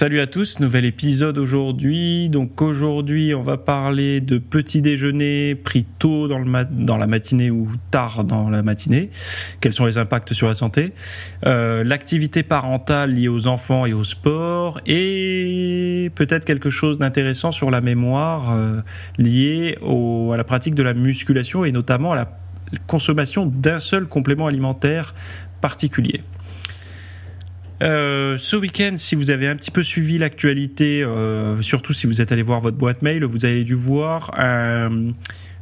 Salut à tous, nouvel épisode aujourd'hui. Donc aujourd'hui, on va parler de petit déjeuner pris tôt dans, la matinée ou tard dans la matinée. Quels sont les impacts sur la santé? Euh, L'activité parentale liée aux enfants et au sport et peut-être quelque chose d'intéressant sur la mémoire euh, lié à la pratique de la musculation et notamment à la consommation d'un seul complément alimentaire particulier. Euh, ce week-end, si vous avez un petit peu suivi l'actualité, euh, surtout si vous êtes allé voir votre boîte mail, vous avez dû voir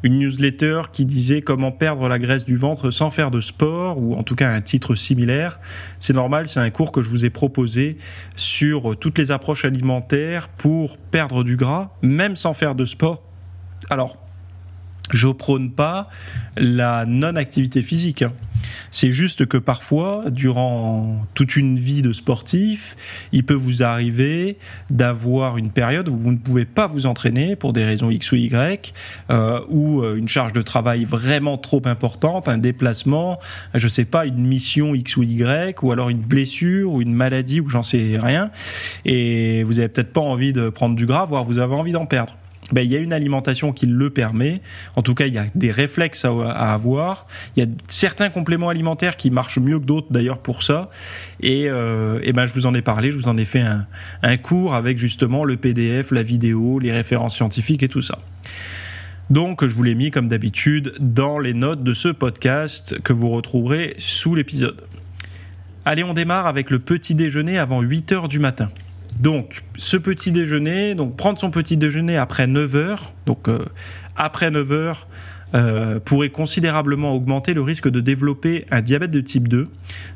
une newsletter qui disait comment perdre la graisse du ventre sans faire de sport, ou en tout cas un titre similaire. C'est normal, c'est un cours que je vous ai proposé sur toutes les approches alimentaires pour perdre du gras, même sans faire de sport. Alors, je prône pas la non-activité physique. Hein. C'est juste que parfois, durant toute une vie de sportif, il peut vous arriver d'avoir une période où vous ne pouvez pas vous entraîner pour des raisons X ou Y, euh, ou euh, une charge de travail vraiment trop importante, un déplacement, je sais pas, une mission X ou Y, ou alors une blessure ou une maladie ou j'en sais rien, et vous avez peut-être pas envie de prendre du gras, voire vous avez envie d'en perdre ben, il y a une alimentation qui le permet. En tout cas, il y a des réflexes à, avoir. Il y a certains compléments alimentaires qui marchent mieux que d'autres d'ailleurs pour ça. Et, euh, et ben, je vous en ai parlé, je vous en ai fait un, un cours avec justement le PDF, la vidéo, les références scientifiques et tout ça. Donc, je vous l'ai mis comme d'habitude dans les notes de ce podcast que vous retrouverez sous l'épisode. Allez, on démarre avec le petit déjeuner avant 8 heures du matin. Donc, ce petit déjeuner, donc prendre son petit déjeuner après 9 heures, donc euh, après 9 heures, euh, pourrait considérablement augmenter le risque de développer un diabète de type 2.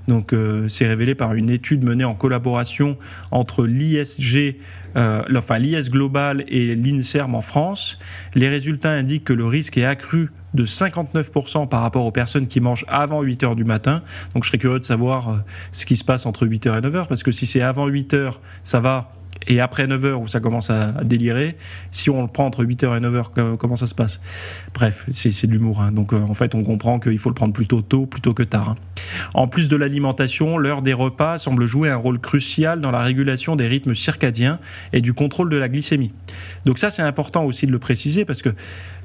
Donc, euh, c'est révélé par une étude menée en collaboration entre l'ISG, euh, enfin l'IS Global et l'INSERM en France. Les résultats indiquent que le risque est accru de 59% par rapport aux personnes qui mangent avant 8 heures du matin. Donc, je serais curieux de savoir ce qui se passe entre 8 heures et 9 heures, parce que si c'est avant 8 heures, ça va et après 9h où ça commence à, délirer, si on le prend entre 8h et 9h, comment ça se passe? Bref, c'est de l'humour. Hein. Donc euh, en fait, on comprend qu'il faut le prendre plutôt tôt plutôt que tard. Hein. En plus de l'alimentation, l'heure des repas semble jouer un rôle crucial dans la régulation des rythmes circadiens et du contrôle de la glycémie. Donc ça, c'est important aussi de le préciser parce que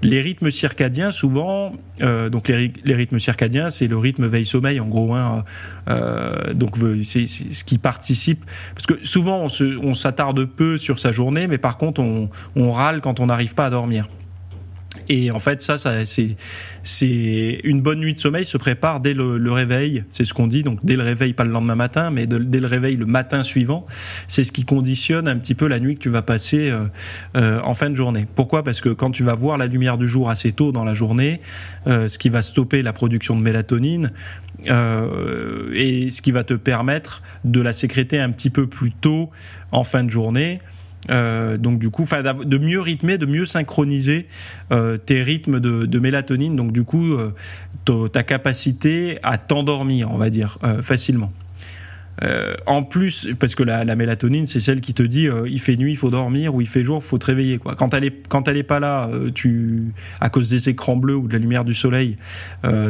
les rythmes circadiens, souvent, euh, donc les, rythmes circadiens, c'est le rythme veille-sommeil en gros. Hein, euh, donc c'est ce qui participe parce que souvent on s'attarde peu sur sa journée, mais par contre on, on râle quand on n'arrive pas à dormir. Et en fait, ça, ça c'est c'est une bonne nuit de sommeil se prépare dès le, réveil. C'est ce qu'on dit. Donc dès le réveil, pas le lendemain matin, mais dès le réveil le matin suivant. C'est ce qui conditionne un petit peu la nuit que tu vas passer euh, euh, en fin de journée. Pourquoi? Parce que quand tu vas voir la lumière du jour assez tôt dans la journée, euh, ce qui va stopper la production de mélatonine et ce qui va te permettre de la sécréter un petit peu plus tôt en fin de journée. Euh, donc du coup, de mieux rythmer, de mieux synchroniser euh, tes rythmes de, mélatonine. Donc du coup, euh, ta capacité à t'endormir, on va dire, facilement. Euh, en plus, parce que la, la mélatonine, c'est celle qui te dit euh, il fait nuit, il faut dormir, ou il fait jour, il faut te réveiller. Quoi. Quand elle est quand elle est pas là, euh, tu à cause des écrans bleus ou de la lumière du soleil,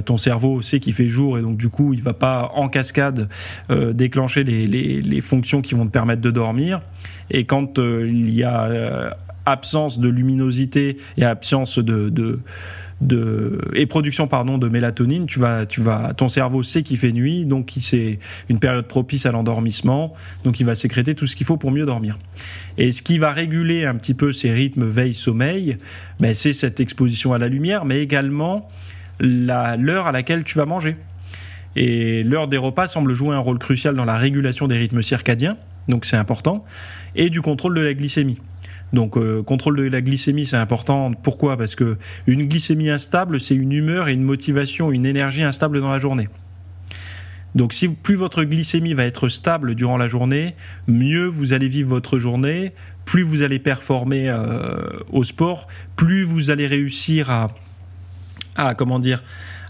ton cerveau sait qu'il fait jour et donc du coup il va pas en cascade déclencher les, les, les, fonctions qui vont te permettre de dormir. Et quand il y a absence de luminosité et absence de, de de et production pardon de mélatonine, tu vas tu vas ton cerveau sait qu'il fait nuit, donc c'est une période propice à l'endormissement, donc il va sécréter tout ce qu'il faut pour mieux dormir. Et ce qui va réguler un petit peu ces rythmes veille-sommeil, ben c'est cette exposition à la lumière, mais également l'heure à laquelle tu vas manger. Et l'heure des repas semble jouer un rôle crucial dans la régulation des rythmes circadiens, donc c'est important, et du contrôle de la glycémie. Donc euh, contrôle de la glycémie, c'est important. Pourquoi? Parce que une glycémie instable, c'est une humeur et une motivation, une énergie instable dans la journée. Donc si plus votre glycémie va être stable durant la journée, mieux vous allez vivre votre journée, plus vous allez performer au sport, plus vous allez réussir à, à comment dire,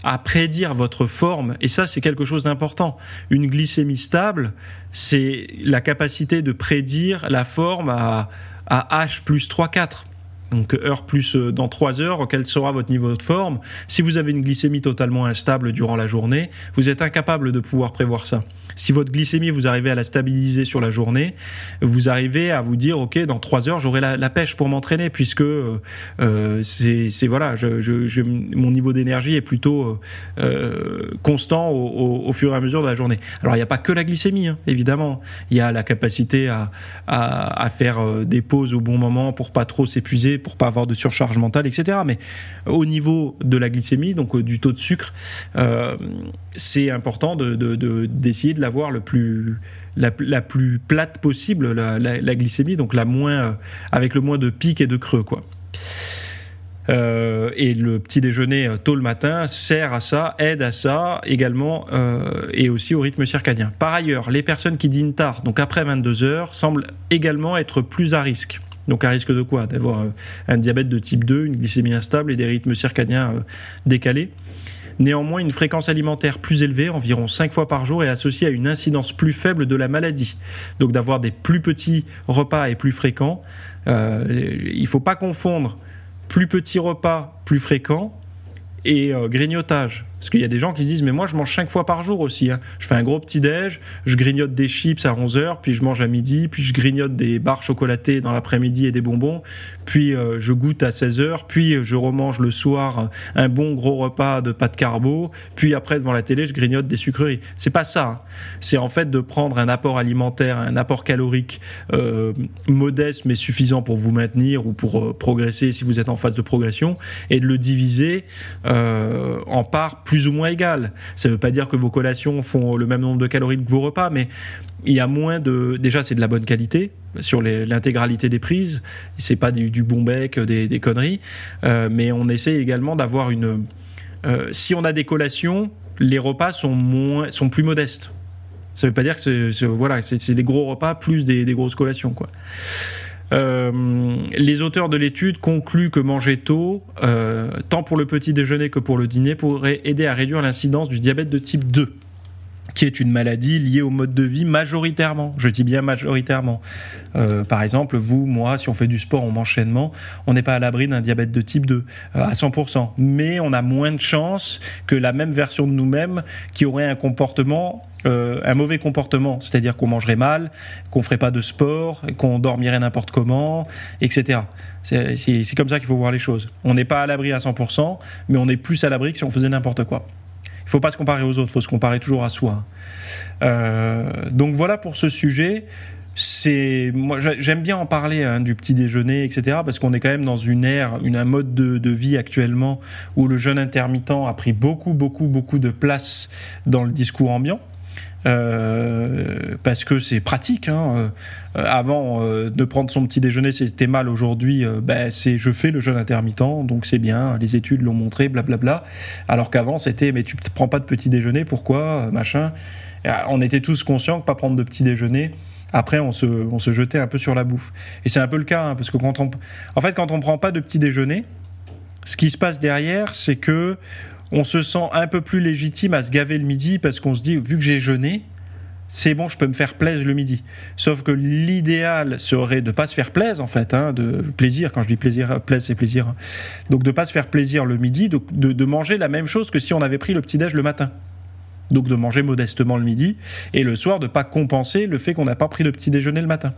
à prédire votre forme. Et ça, c'est quelque chose d'important. Une glycémie stable, c'est la capacité de prédire la forme à, à H plus 3-4 donc heure plus euh, dans 3 heures, quel sera votre niveau de forme? Si vous avez une glycémie totalement instable durant la journée, vous êtes incapable de pouvoir prévoir ça. Si votre glycémie, vous arrivez à la stabiliser sur la journée, vous arrivez à vous dire, ok, dans trois heures, j'aurai la, pêche pour m'entraîner, puisque euh, euh c'est voilà, mon niveau d'énergie est plutôt euh, constant au, fur et à mesure de la journée. Alors il n'y a pas que la glycémie, hein, évidemment. Il y a la capacité à, faire des pauses au bon moment pour pas trop s'épuiser, pour pas avoir de surcharge mentale, etc. Mais au niveau de la glycémie, donc du taux de sucre, c'est important d'essayer de, de, de l'avoir le plus la, plus plate possible la, glycémie, donc la moins euh, avec le moins de pics et de creux quoi. Euh, et le petit déjeuner euh, tôt le matin sert à ça, aide à ça également et aussi au rythme circadien. Par ailleurs, les personnes qui dînent tard, donc après 22 heures, semblent également être plus à risque. Donc à risque de quoi? D'avoir un diabète de type 2, une glycémie instable et des rythmes circadiens décalés. Néanmoins, une fréquence alimentaire plus élevée, environ 5 fois par jour, est associée à une incidence plus faible de la maladie. Donc d'avoir des plus petits repas et plus fréquents. Euh, il ne faut pas confondre plus petits repas plus fréquents et euh, grignotage. Parce qu'il y a des gens qui se disent, mais moi je mange 5 fois par jour aussi. Hein. Je fais un gros petit déj, je grignote des chips à 11h, puis je mange à midi, puis je grignote des barres chocolatées dans l'après-midi et des bonbons, puis euh, je goûte à 16h, puis je remange le soir un bon gros repas de pâtes carbo, puis après devant la télé je grignote des sucreries. C'est pas ça. Hein. C'est en fait de prendre un apport alimentaire, un apport calorique euh, modeste mais suffisant pour vous maintenir ou pour euh, progresser si vous êtes en phase de progression, et de le diviser euh, en parts plus ou moins égales. Ça ne veut pas dire que vos collations font le même nombre de calories que vos repas, mais il y a moins de. Déjà, c'est de la bonne qualité sur l'intégralité des prises. C'est pas du, du, bon bec, des, conneries, euh, mais on essaie également d'avoir une. Euh, si on a des collations, les repas sont moins, sont plus modestes. Ça veut pas dire que c'est voilà, c'est des gros repas plus des, des grosses collations, quoi. Euh, les auteurs de l'étude concluent que manger tôt, euh, tant pour le petit déjeuner que pour le dîner, pourrait aider à réduire l'incidence du diabète de type 2 qui est une maladie liée au mode de vie majoritairement. Je dis bien majoritairement. Euh, par exemple, vous, moi, si on fait du sport en enchaînement, on n'est pas à l'abri d'un diabète de type 2 euh, à 100%. Mais on a moins de chances que la même version de nous-mêmes qui aurait un comportement euh, un mauvais comportement, c'est-à-dire qu'on mangerait mal, qu'on ferait pas de sport, qu'on dormirait n'importe comment, etc. C'est comme ça qu'il faut voir les choses. On n'est pas à l'abri à 100%, mais on est plus à l'abri que si on faisait n'importe quoi. Il faut pas se comparer aux autres, il faut se comparer toujours à soi. Euh, donc voilà pour ce sujet c'est moi j'aime bien en parler hein, du petit déjeuner etc parce qu'on est quand même dans une ère une un mode de, vie actuellement où le jeûne intermittent a pris beaucoup beaucoup beaucoup de place dans le discours ambiant euh, parce que c'est pratique. Hein. Euh, avant euh, de prendre son petit déjeuner, c'était mal. Aujourd'hui, ben, c'est je fais le jeûne intermittent, donc c'est bien. Les études l'ont montré, blablabla. Alors qu'avant, c'était mais tu prends pas de petit déjeuner, pourquoi, machin. On était tous conscients que pas prendre de petit déjeuner. Après, on se, on se jetait un peu sur la bouffe. Et c'est un peu le cas, hein, parce que quand on, en fait, quand on prend pas de petit déjeuner, ce qui se passe derrière, c'est que on se sent un peu plus légitime à se gaver le midi parce qu'on se dit, vu que j'ai jeûné, c'est bon, je peux me faire plaisir le midi. Sauf que l'idéal serait de pas se faire plaisir en fait, hein, de plaisir. Quand je dis plaisir, plaisir c'est plaisir. Hein. Donc de pas se faire plaisir le midi, de, manger la même chose que si on avait pris le petit déj le matin. Donc de manger modestement le midi et le soir de pas compenser le fait qu'on n'a pas pris le petit déjeuner le matin.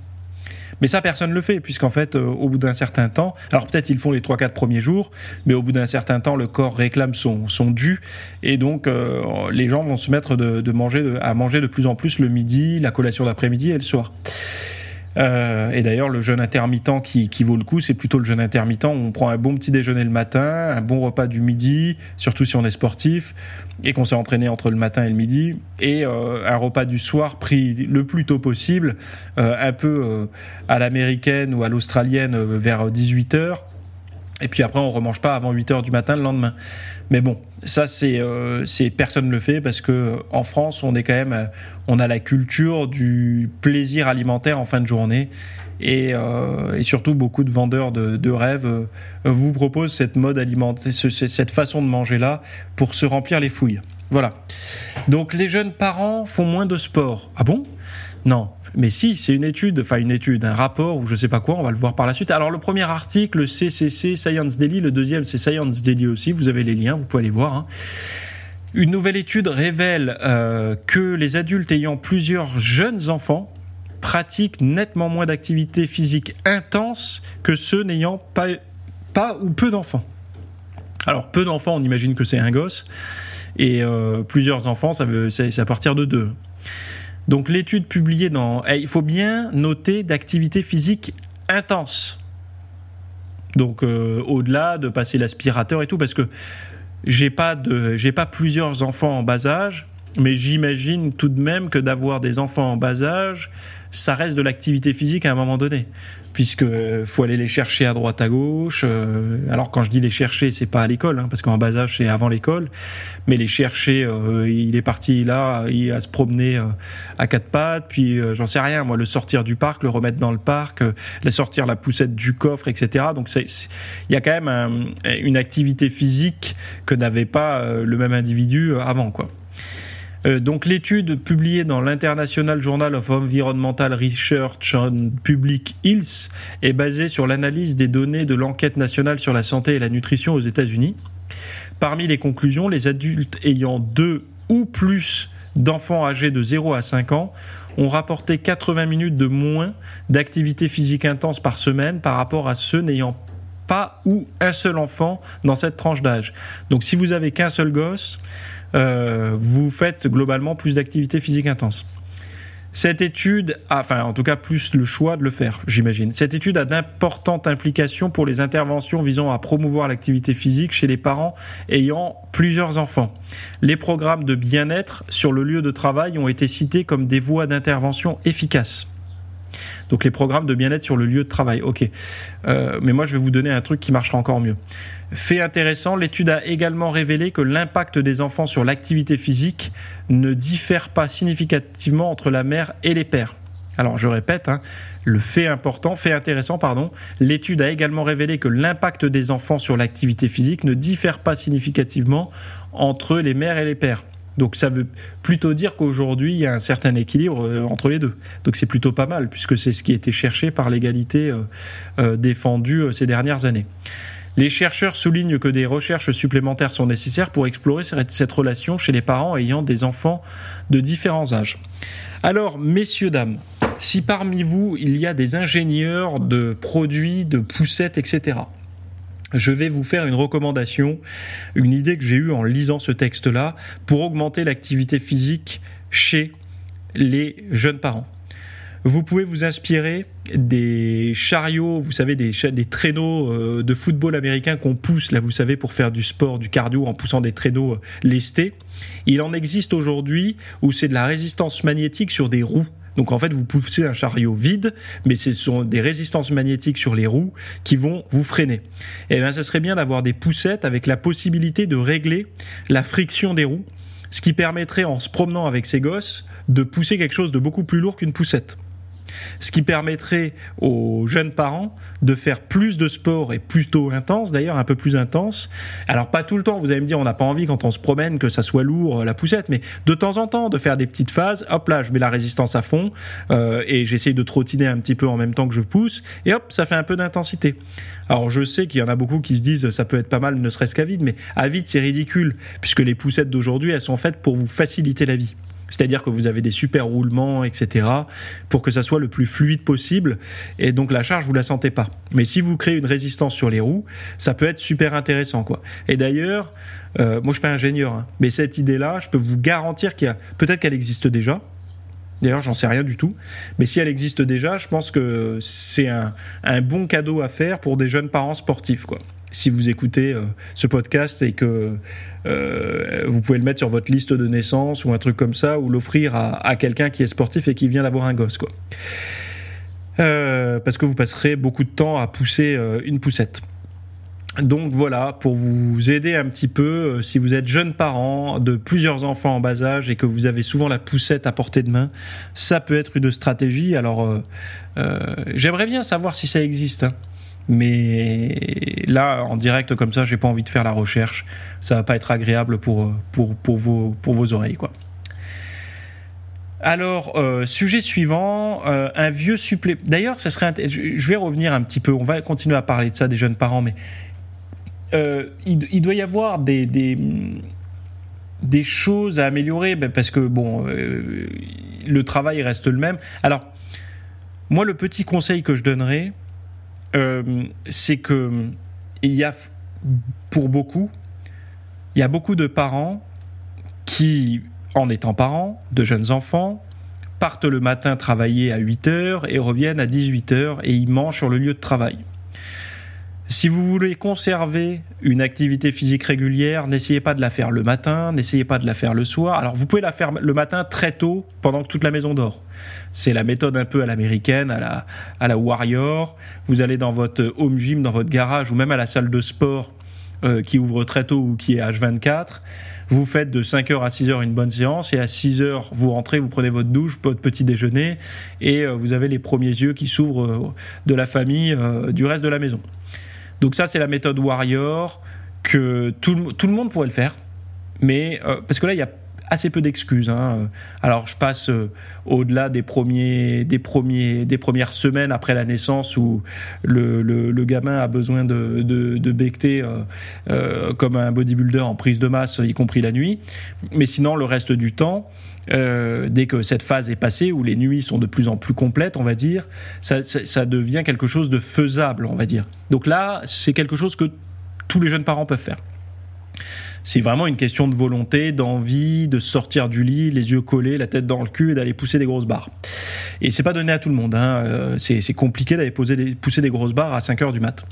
Mais ça, personne ne le fait, puisqu'en fait, euh, au bout d'un certain temps, alors peut-être ils font les 3-4 premiers jours, mais au bout d'un certain temps, le corps réclame son, son dû, et donc euh, les gens vont se mettre de, de manger, à manger de plus en plus le midi, la collation d'après-midi et le soir. Euh, et d'ailleurs, le jeûne intermittent qui, qui vaut le coup, c'est plutôt le jeûne intermittent. on prend un bon petit déjeuner le matin, un bon repas du midi, surtout si on est sportif et qu'on s'est entraîné entre le matin et le midi, et euh, un repas du soir pris le plus tôt possible, euh, un peu à l'américaine ou à l'australienne vers 18 heures Et puis après, on remange pas avant 8 heures du matin le lendemain. Mais bon, ça c'est euh, personne ne le fait parce que en France, on est quand même on a la culture du plaisir alimentaire en fin de journée et, euh, et surtout beaucoup de vendeurs de, de rêves euh, vous proposent cette mode alimentaire, cette façon de manger là pour se remplir les fouilles. Voilà. Donc les jeunes parents font moins de sport. Ah bon? Non. Mais si, c'est une étude, enfin une étude, un rapport ou je sais pas quoi, on va le voir par la suite. Alors le premier article, CCC, Science Daily, le deuxième c'est Science Daily aussi, vous avez les liens, vous pouvez aller voir. Hein. Une nouvelle étude révèle euh, que les adultes ayant plusieurs jeunes enfants pratiquent nettement moins d'activité physique intense que ceux n'ayant pas, pas ou peu d'enfants. Alors peu d'enfants, on imagine que c'est un gosse, et euh, plusieurs enfants, ça veut, c'est à partir de deux. Donc l'étude publiée dans, eh, il faut bien noter d'activité physique intense. Donc euh, au-delà de passer l'aspirateur et tout, parce que j'ai pas de, j'ai pas plusieurs enfants en bas âge, mais j'imagine tout de même que d'avoir des enfants en bas âge, ça reste de l'activité physique à un moment donné puisque faut aller les chercher à droite à gauche. Euh, alors quand je dis les chercher, c'est pas à l'école, hein, parce qu'en bas âge c'est avant l'école, mais les chercher, euh, il est parti là, il à se promener euh, à quatre pattes, puis j'en sais rien, moi le sortir du parc, le remettre dans le parc, la sortir la poussette du coffre, etc. Donc c'est, il y a quand même une activité physique que n'avait pas le même individu avant, quoi. Euh, donc l'étude publiée dans l'International Journal of Environmental Research on Public Health est basée sur l'analyse des données de l'enquête nationale sur la santé et la nutrition aux États-Unis. Parmi les conclusions, les adultes ayant deux ou plus d'enfants âgés de 0 à 5 ans ont rapporté 80 minutes de moins d'activité physique intense par semaine par rapport à ceux n'ayant pas ou un seul enfant dans cette tranche d'âge. Donc si vous avez qu'un seul gosse, euh, vous faites globalement plus d'activité physique intense. Cette étude, a, enfin en tout cas plus le choix de le faire, j'imagine. Cette étude a d'importantes implications pour les interventions visant à promouvoir l'activité physique chez les parents ayant plusieurs enfants. Les programmes de bien-être sur le lieu de travail ont été cités comme des voies d'intervention efficaces. Donc les programmes de bien-être sur le lieu de travail, ok. Euh, mais moi je vais vous donner un truc qui marchera encore mieux. Fait intéressant, l'étude a également révélé que l'impact des enfants sur l'activité physique ne diffère pas significativement entre la mère et les pères. Alors je répète, hein, le fait important, fait intéressant, pardon, l'étude a également révélé que l'impact des enfants sur l'activité physique ne diffère pas significativement entre les mères et les pères. Donc ça veut plutôt dire qu'aujourd'hui il y a un certain équilibre euh, entre les deux. Donc c'est plutôt pas mal puisque c'est ce qui été cherché par l'égalité euh, euh, défendue ces dernières années. Les chercheurs soulignent que des recherches supplémentaires sont nécessaires pour explorer cette relation chez les parents ayant des enfants de différents âges. Alors, messieurs, dames, si parmi vous il y a des ingénieurs de produits, de poussettes, etc., je vais vous faire une recommandation, une idée que j'ai eue en lisant ce texte-là pour augmenter l'activité physique chez les jeunes parents. Vous pouvez vous inspirer des chariots, vous savez, des, des traîneaux euh, de football américain qu'on pousse, là, vous savez, pour faire du sport, du cardio en poussant des traîneaux euh, lestés. Il en existe aujourd'hui où c'est de la résistance magnétique sur des roues. Donc en fait, vous poussez un chariot vide, mais ce sont des résistances magnétiques sur les roues qui vont vous freiner. Et eh bien, ça serait bien d'avoir des poussettes avec la possibilité de régler la friction des roues, ce qui permettrait, en se promenant avec ses gosses, de pousser quelque chose de beaucoup plus lourd qu'une poussette ce qui permettrait aux jeunes parents de faire plus de sport et plutôt intense, d'ailleurs un peu plus intense. Alors pas tout le temps, vous allez me dire, on n'a pas envie quand on se promène que ça soit lourd la poussette, mais de temps en temps de faire des petites phases. Hop là, je mets la résistance à fond euh, et j'essaye de trottiner un petit peu en même temps que je pousse et hop, ça fait un peu d'intensité. Alors je sais qu'il y en a beaucoup qui se disent ça peut être pas mal ne serait-ce qu'à vide, mais à vide c'est ridicule puisque les poussettes d'aujourd'hui elles sont faites pour vous faciliter la vie. C'est-à-dire que vous avez des super roulements, etc., pour que ça soit le plus fluide possible. Et donc la charge, vous la sentez pas. Mais si vous créez une résistance sur les roues, ça peut être super intéressant, quoi. Et d'ailleurs, euh, moi je suis pas ingénieur, hein, mais cette idée-là, je peux vous garantir qu'il y a, peut-être qu'elle existe déjà. D'ailleurs, j'en sais rien du tout. Mais si elle existe déjà, je pense que c'est un, un bon cadeau à faire pour des jeunes parents sportifs, quoi si vous écoutez euh, ce podcast et que euh, vous pouvez le mettre sur votre liste de naissance ou un truc comme ça, ou l'offrir à, quelqu'un qui est sportif et qui vient d'avoir un gosse, quoi. Euh, parce que vous passerez beaucoup de temps à pousser une poussette. donc voilà, pour vous aider un petit peu, si vous êtes jeune parent de plusieurs enfants en bas âge et que vous avez souvent la poussette à portée de main, ça peut être une stratégie. Alors, j'aimerais bien savoir si ça existe. Hein. Mais là, en direct comme ça, j'ai pas envie de faire la recherche. Ça va pas être agréable pour, pour, pour, vos, pour vos oreilles, quoi. Alors, sujet suivant, un vieux supplément. D'ailleurs, ça serait. Je vais revenir un petit peu. On va continuer à parler de ça des jeunes parents, mais euh, il, doit y avoir des, des, choses à améliorer ben, parce que bon, euh, le travail reste le même. Alors, moi, le petit conseil que je donnerais, euh, c'est que il y a pour beaucoup, il y a beaucoup de parents qui, en étant parents de jeunes enfants, partent le matin travailler à 8 heures et reviennent à 18 heures et ils mangent sur le lieu de travail. Si vous voulez conserver une activité physique régulière, n'essayez pas de la faire le matin, n'essayez pas de la faire le soir. Alors vous pouvez la faire le matin très tôt, pendant que toute la maison dort. C'est la méthode un peu à l'américaine, à la, à la warrior. Vous allez dans votre home gym, dans votre garage ou même à la salle de sport euh, qui ouvre très tôt ou qui est H24. Vous faites de 5h à 6h une bonne séance et à 6h vous rentrez, vous prenez votre douche, votre petit déjeuner et euh, vous avez les premiers yeux qui s'ouvrent euh, de la famille, du reste de la maison. Donc ça, c'est la méthode Warrior que tout, le monde pourrait le faire. Mais euh, parce que là, il y a assez peu d'excuses. Hein. Alors, je passe euh, au-delà des premiers, des premiers, des premières semaines après la naissance où le, gamin a besoin de, de, becter euh, comme un bodybuilder en prise de masse, y compris la nuit. Mais sinon, le reste du temps, euh, dès que cette phase est passée, où les nuits sont de plus en plus complètes, on va dire, ça devient quelque chose de faisable, on va dire. Donc là, c'est quelque chose que tous les jeunes parents peuvent faire. C'est vraiment une question de volonté, d'envie, de sortir du lit, les yeux collés, la tête dans le cul et d'aller pousser des grosses barres. Et c'est pas donné à tout le monde. Hein. Euh, c'est compliqué d'aller pousser des grosses barres à 5 heures du mat.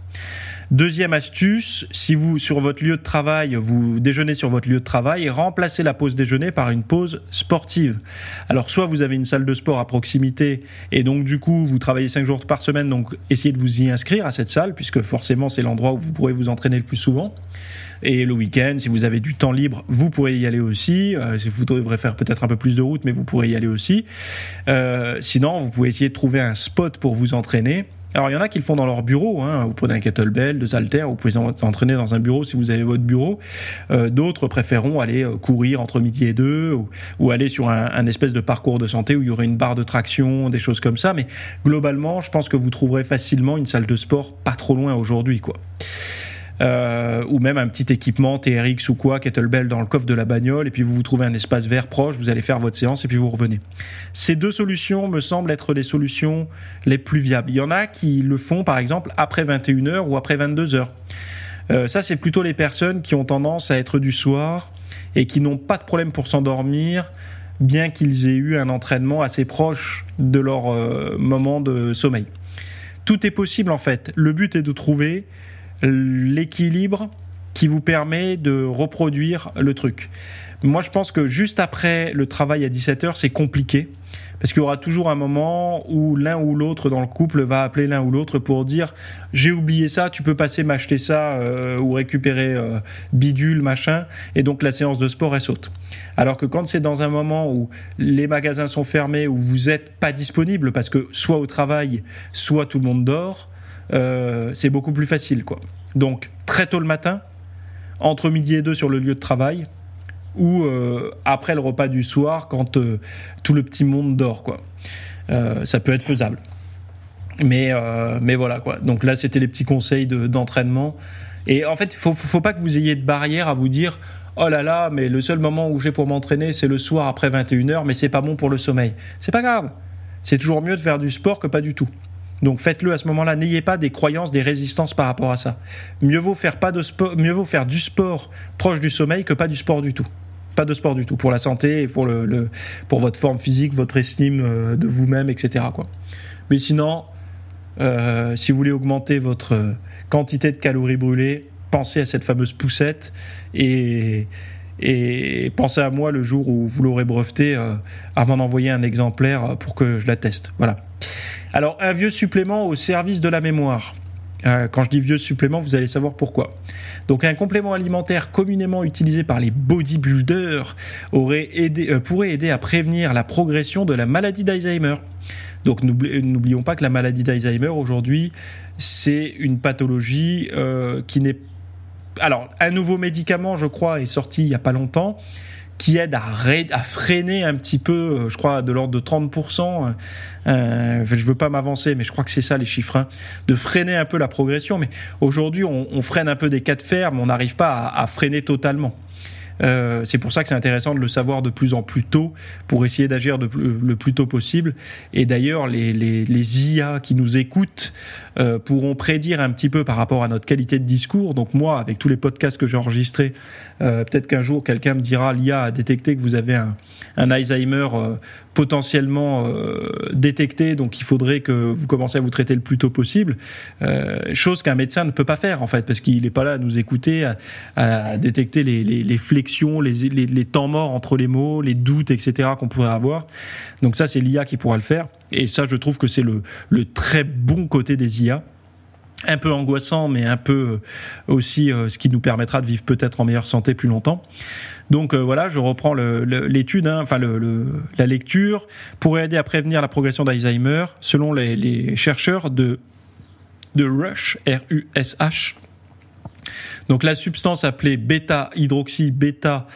Deuxième astuce, si vous, sur votre lieu de travail, vous déjeunez sur votre lieu de travail, remplacez la pause déjeuner par une pause sportive. Alors, soit vous avez une salle de sport à proximité et donc, du coup, vous travaillez cinq jours par semaine, donc essayez de vous y inscrire à cette salle, puisque forcément, c'est l'endroit où vous pourrez vous entraîner le plus souvent. Et le week-end, si vous avez du temps libre, vous pourrez y aller aussi. Euh, vous devrez faire peut-être un peu plus de route, mais vous pourrez y aller aussi. Euh, sinon, vous pouvez essayer de trouver un spot pour vous entraîner alors il y en a qui le font dans leur bureau, hein. vous prenez un kettlebell, deux haltères, vous pouvez entraîner dans un bureau si vous avez votre bureau. Euh, d'autres préféreront aller euh, courir entre midi et deux ou, aller sur un, un, espèce de parcours de santé où il y aurait une barre de traction, des choses comme ça. Mais globalement, je pense que vous trouverez facilement une salle de sport pas trop loin aujourd'hui, quoi. Euh, ou même un petit équipement TRX ou quoi, kettlebell dans le coffre de la bagnole, et puis vous vous trouvez un espace vert proche, vous allez faire votre séance et puis vous revenez. Ces deux solutions me semblent être les solutions les plus viables. Il y en a qui le font par exemple après 21h ou après 22h. Euh, ça, c'est plutôt les personnes qui ont tendance à être du soir et qui n'ont pas de problème pour s'endormir, bien qu'ils aient eu un entraînement assez proche de leur euh, moment de sommeil. Tout est possible en fait. Le but est de trouver l'équilibre qui vous permet de reproduire le truc. Moi, je pense que juste après le travail à 17h, c'est compliqué. Parce qu'il y aura toujours un moment où l'un ou l'autre dans le couple va appeler l'un ou l'autre pour dire j'ai oublié ça, tu peux passer m'acheter ça euh, ou récupérer euh, bidule, machin, et donc la séance de sport elle saute. Alors que quand c'est dans un moment où les magasins sont fermés, où vous n'êtes pas disponible parce que soit au travail, soit tout le monde dort, euh, c'est beaucoup plus facile, quoi. Donc, très tôt le matin, entre midi et deux sur le lieu de travail, ou euh, après le repas du soir, quand euh, tout le petit monde dort, quoi. ça peut être faisable. Mais, mais voilà, quoi. Donc là, c'était les petits conseils d'entraînement. et en fait, il faut, faut pas que vous ayez de barrière à vous dire oh là là, mais le seul moment où j'ai pour m'entraîner, c'est le soir après 21h, mais c'est pas bon pour le sommeil. C'est pas grave. C'est toujours mieux de faire du sport que pas du tout. Donc faites-le à ce moment-là. N'ayez pas des croyances, des résistances par rapport à ça. Mieux vaut faire pas de sport, mieux vaut faire du sport proche du sommeil que pas du sport du tout. Pas de sport du tout pour la santé et pour le, pour votre forme physique, votre estime euh, de vous-même, etc. Mais sinon, euh, si vous voulez augmenter votre euh, quantité de calories brûlées, pensez à cette fameuse poussette et pensez à moi le jour où vous l'aurez breveté à m'en envoyer un exemplaire pour que je la teste. Voilà. Alors, un vieux supplément au service de la mémoire. Euh, quand je dis vieux supplément, vous allez savoir pourquoi. Donc un complément alimentaire communément utilisé par les bodybuilders euh, pourrait aider à prévenir la progression de la maladie d'Alzheimer. Donc n'oublions pas que la maladie d'Alzheimer aujourd'hui, c'est une pathologie euh, qui n'est... Alors un nouveau médicament, je crois, est sorti il n'y a pas longtemps qui aide à, freiner un petit peu, euh, je crois, de l'ordre de 30%. Euh, je veux pas m'avancer, mais je crois que c'est ça les chiffres, hein, de freiner un peu la progression. Mais aujourd'hui, on, freine un peu des cas de fer, mais on n'arrive pas à, freiner totalement. Euh, c'est pour ça que c'est intéressant de le savoir de plus en plus tôt pour essayer d'agir le plus tôt possible. Et d'ailleurs, les, les, les, IA qui nous écoutent euh, pourront prédire un petit peu par rapport à notre qualité de discours. Donc moi, avec tous les podcasts que j'ai enregistrés, euh, peut-être qu'un jour quelqu'un me dira l'IA a détecté que vous avez un, un Alzheimer euh, potentiellement euh, détecté, donc il faudrait que vous commenciez à vous traiter le plus tôt possible. Euh, chose qu'un médecin ne peut pas faire en fait, parce qu'il n'est pas là à nous écouter, à, à détecter les, les, les flexions, les, les, temps morts entre les mots, les doutes, etc. qu'on pourrait avoir. Donc ça, c'est l'IA qui pourra le faire. Et ça, je trouve que c'est le, le très bon côté des IA un peu angoissant, mais un peu aussi euh, ce qui nous permettra de vivre peut-être en meilleure santé plus longtemps. Donc euh, voilà, je reprends l'étude, hein, enfin la lecture, pourrait aider à prévenir la progression d'Alzheimer, selon les, chercheurs de, de Rush, R-U-S-H. Donc la substance appelée bêta-hydroxy bêta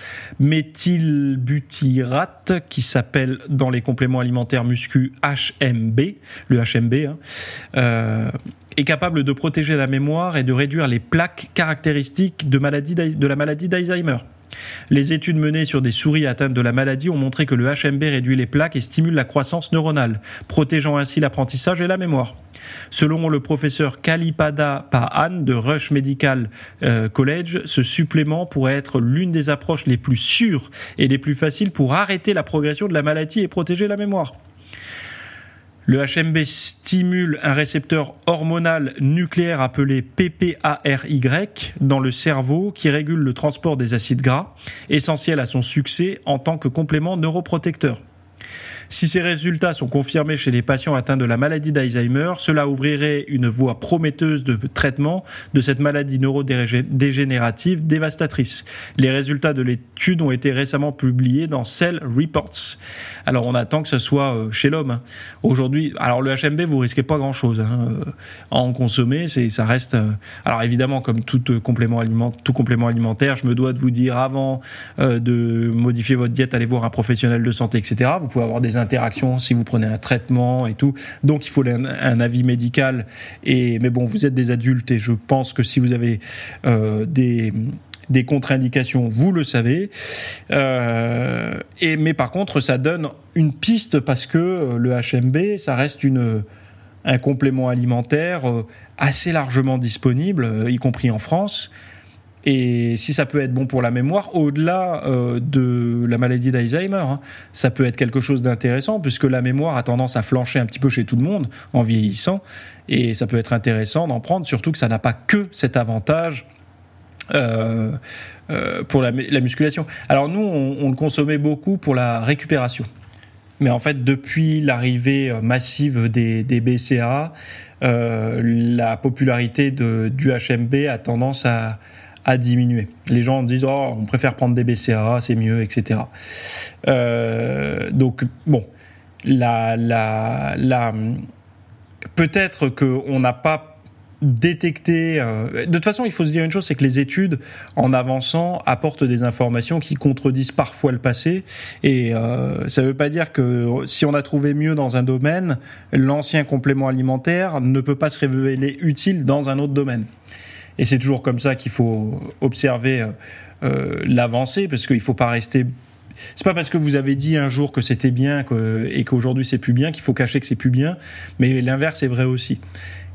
méthylbutyrate qui s'appelle dans les compléments alimentaires muscu HMB, le HMB, hein, euh, est capable de protéger la mémoire et de réduire les plaques caractéristiques de, de la maladie d'Alzheimer. Les études menées sur des souris atteintes de la maladie ont montré que le HMB réduit les plaques et stimule la croissance neuronale, protégeant ainsi l'apprentissage et la mémoire. Selon le professeur Kalipada Pahan de Rush Medical euh, College, ce supplément pourrait être l'une des approches les plus sûres et les plus faciles pour arrêter la progression de la maladie et protéger la mémoire. Le HMB stimule un récepteur hormonal nucléaire appelé PPARY dans le cerveau qui régule le transport des acides gras, essentiel à son succès en tant que complément neuroprotecteur. Si ces résultats sont confirmés chez les patients atteints de la maladie d'Alzheimer, cela ouvrirait une voie prometteuse de traitement de cette maladie neurodégénérative dévastatrice. Les résultats de l'étude ont été récemment publiés dans Cell Reports. Alors on attend que ce soit euh, chez l'homme. Hein. Aujourd'hui, alors le HMB, vous risquez pas grand-chose hein. Euh, en consommer, ça reste. Euh, alors évidemment, comme tout complément alimentaire, tout complément alimentaire, je me dois de vous dire avant de modifier votre diète, allez voir un professionnel de santé, etc. Vous pouvez avoir des si vous prenez un traitement et tout. Donc il faut un, avis médical. Et mais bon, vous êtes des adultes et je pense que si vous avez euh, des des contre-indications, vous le savez. Euh, et mais par contre, ça donne une piste parce que euh, le HMB, ça reste une un complément alimentaire assez largement disponible, y compris en France. Et si ça peut être bon pour la mémoire, au-delà euh, de la maladie d'Alzheimer, hein, ça peut être quelque chose d'intéressant puisque la mémoire a tendance à flancher un petit peu chez tout le monde en vieillissant. Et ça peut être intéressant d'en prendre, surtout que ça n'a pas que cet avantage euh, euh, pour la, la, musculation. Alors nous, on, le consommait beaucoup pour la récupération. Mais en fait, depuis l'arrivée massive des, BCA, la popularité du HMB a tendance à, à diminuer. Les gens disent oh on préfère prendre des BCA, c'est mieux, etc. Euh, donc bon, la, la, la peut-être qu'on n'a pas détecté. Euh, de toute façon, il faut se dire une chose, c'est que les études, en avançant, apportent des informations qui contredisent parfois le passé. Et euh, ça ne veut pas dire que si on a trouvé mieux dans un domaine, l'ancien complément alimentaire ne peut pas se révéler utile dans un autre domaine. Et c'est toujours comme ça qu'il faut observer euh, l'avancée, parce qu'il ne faut pas rester. C'est pas parce que vous avez dit un jour que c'était bien et qu'aujourd'hui c'est plus bien qu'il faut cacher que c'est plus bien, mais l'inverse est vrai aussi.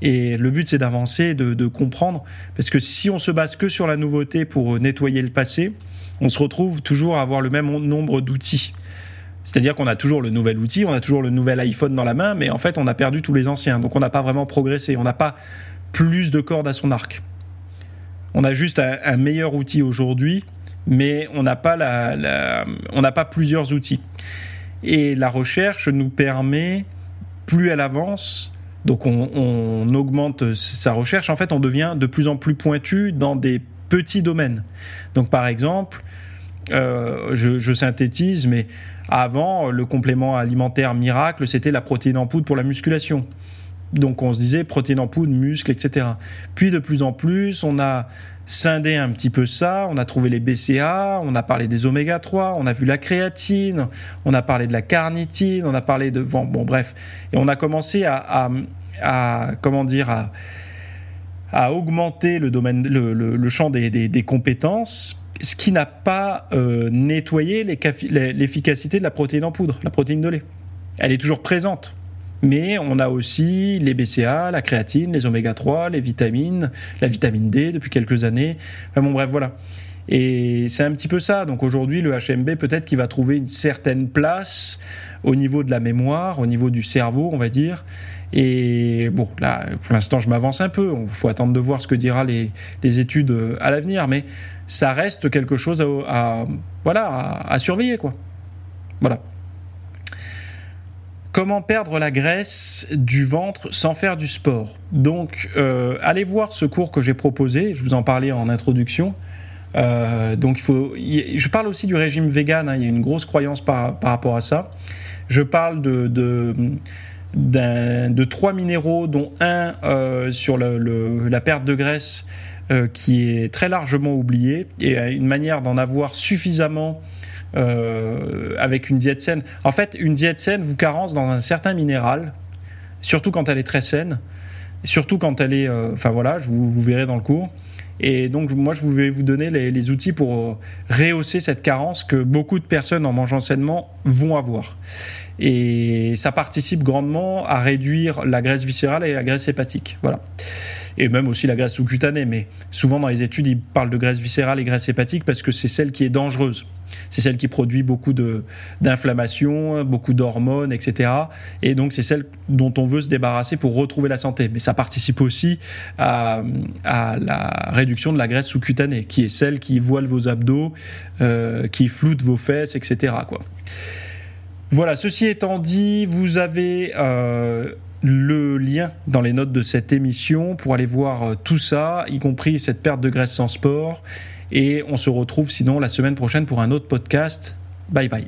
Et le but c'est d'avancer, de, de, comprendre, parce que si on se base que sur la nouveauté pour nettoyer le passé, on se retrouve toujours à avoir le même nombre d'outils. C'est-à-dire qu'on a toujours le nouvel outil, on a toujours le nouvel iPhone dans la main, mais en fait on a perdu tous les anciens, donc on n'a pas vraiment progressé, on n'a pas plus de cordes à son arc. On a juste un, meilleur outil aujourd'hui, mais on n'a pas, la, plusieurs outils. Et la recherche nous permet, plus elle avance, Donc on, augmente sa recherche. En fait, on devient de plus en plus pointu dans des petits domaines. Donc par exemple, euh, je, synthétise, mais avant, le complément alimentaire miracle, c'était la protéine en poudre pour la musculation. Donc on se disait protéine en poudre, muscle, etc. Puis de plus en plus, on a scindé un petit peu ça, on a trouvé les BCA, on a parlé des oméga 3, on a vu la créatine, on a parlé de la carnitine, on a parlé de bon, bon bref, et on a commencé à, à, comment dire à, augmenter le domaine, le, champ des, compétences, ce qui n'a pas euh, nettoyé l'efficacité de la protéine en poudre, la protéine de lait. Elle est toujours présente. Mais on a aussi les BCA, la créatine, les oméga 3, les vitamines, la vitamine D depuis quelques années. Enfin bon, bref, voilà. Et c'est un petit peu ça. Donc aujourd'hui, le HMB, peut-être qu'il va trouver une certaine place au niveau de la mémoire, au niveau du cerveau, on va dire. Et bon, là, pour l'instant, je m'avance un peu. Il faut attendre de voir ce que dira les, les études à l'avenir. Mais ça reste quelque chose à, voilà, à surveiller, quoi. Voilà. Comment perdre la graisse du ventre sans faire du sport? Donc, euh, allez voir ce cours que j'ai proposé. Je vous en parlais en introduction. Euh, donc. Je parle aussi du régime vegan. Hein. il y a une grosse croyance par, rapport à ça. Je parle de, de, trois minéraux, dont un euh, sur la perte de graisse qui est très largement oublié et une manière d'en avoir suffisamment euh, avec une diète saine. En fait, une diète saine vous carence dans un certain minéral, surtout quand elle est très saine, surtout quand elle est, euh, enfin voilà, vous, vous verrez dans le cours. Et donc moi, je vais vous donner les, les, outils pour euh, rehausser cette carence que beaucoup de personnes en mangeant sainement vont avoir. Et ça participe grandement à réduire la graisse viscérale et la graisse hépatique. Voilà et même aussi la graisse sous-cutanée. Mais souvent dans les études, ils parlent de graisse viscérale et graisse hépatique parce que c'est celle qui est dangereuse c'est celle qui produit beaucoup d'inflammation, beaucoup d'hormones, etc. Et donc c'est celle dont on veut se débarrasser pour retrouver la santé. Mais ça participe aussi à, la réduction de la graisse sous-cutanée, qui est celle qui voile vos abdos, euh, qui floute vos fesses, etc. Voilà, ceci étant dit, vous avez euh, le lien dans les notes de cette émission pour aller voir euh, tout ça, y compris cette perte de graisse sans sport. Et on se retrouve sinon la semaine prochaine pour un autre podcast. Bye bye.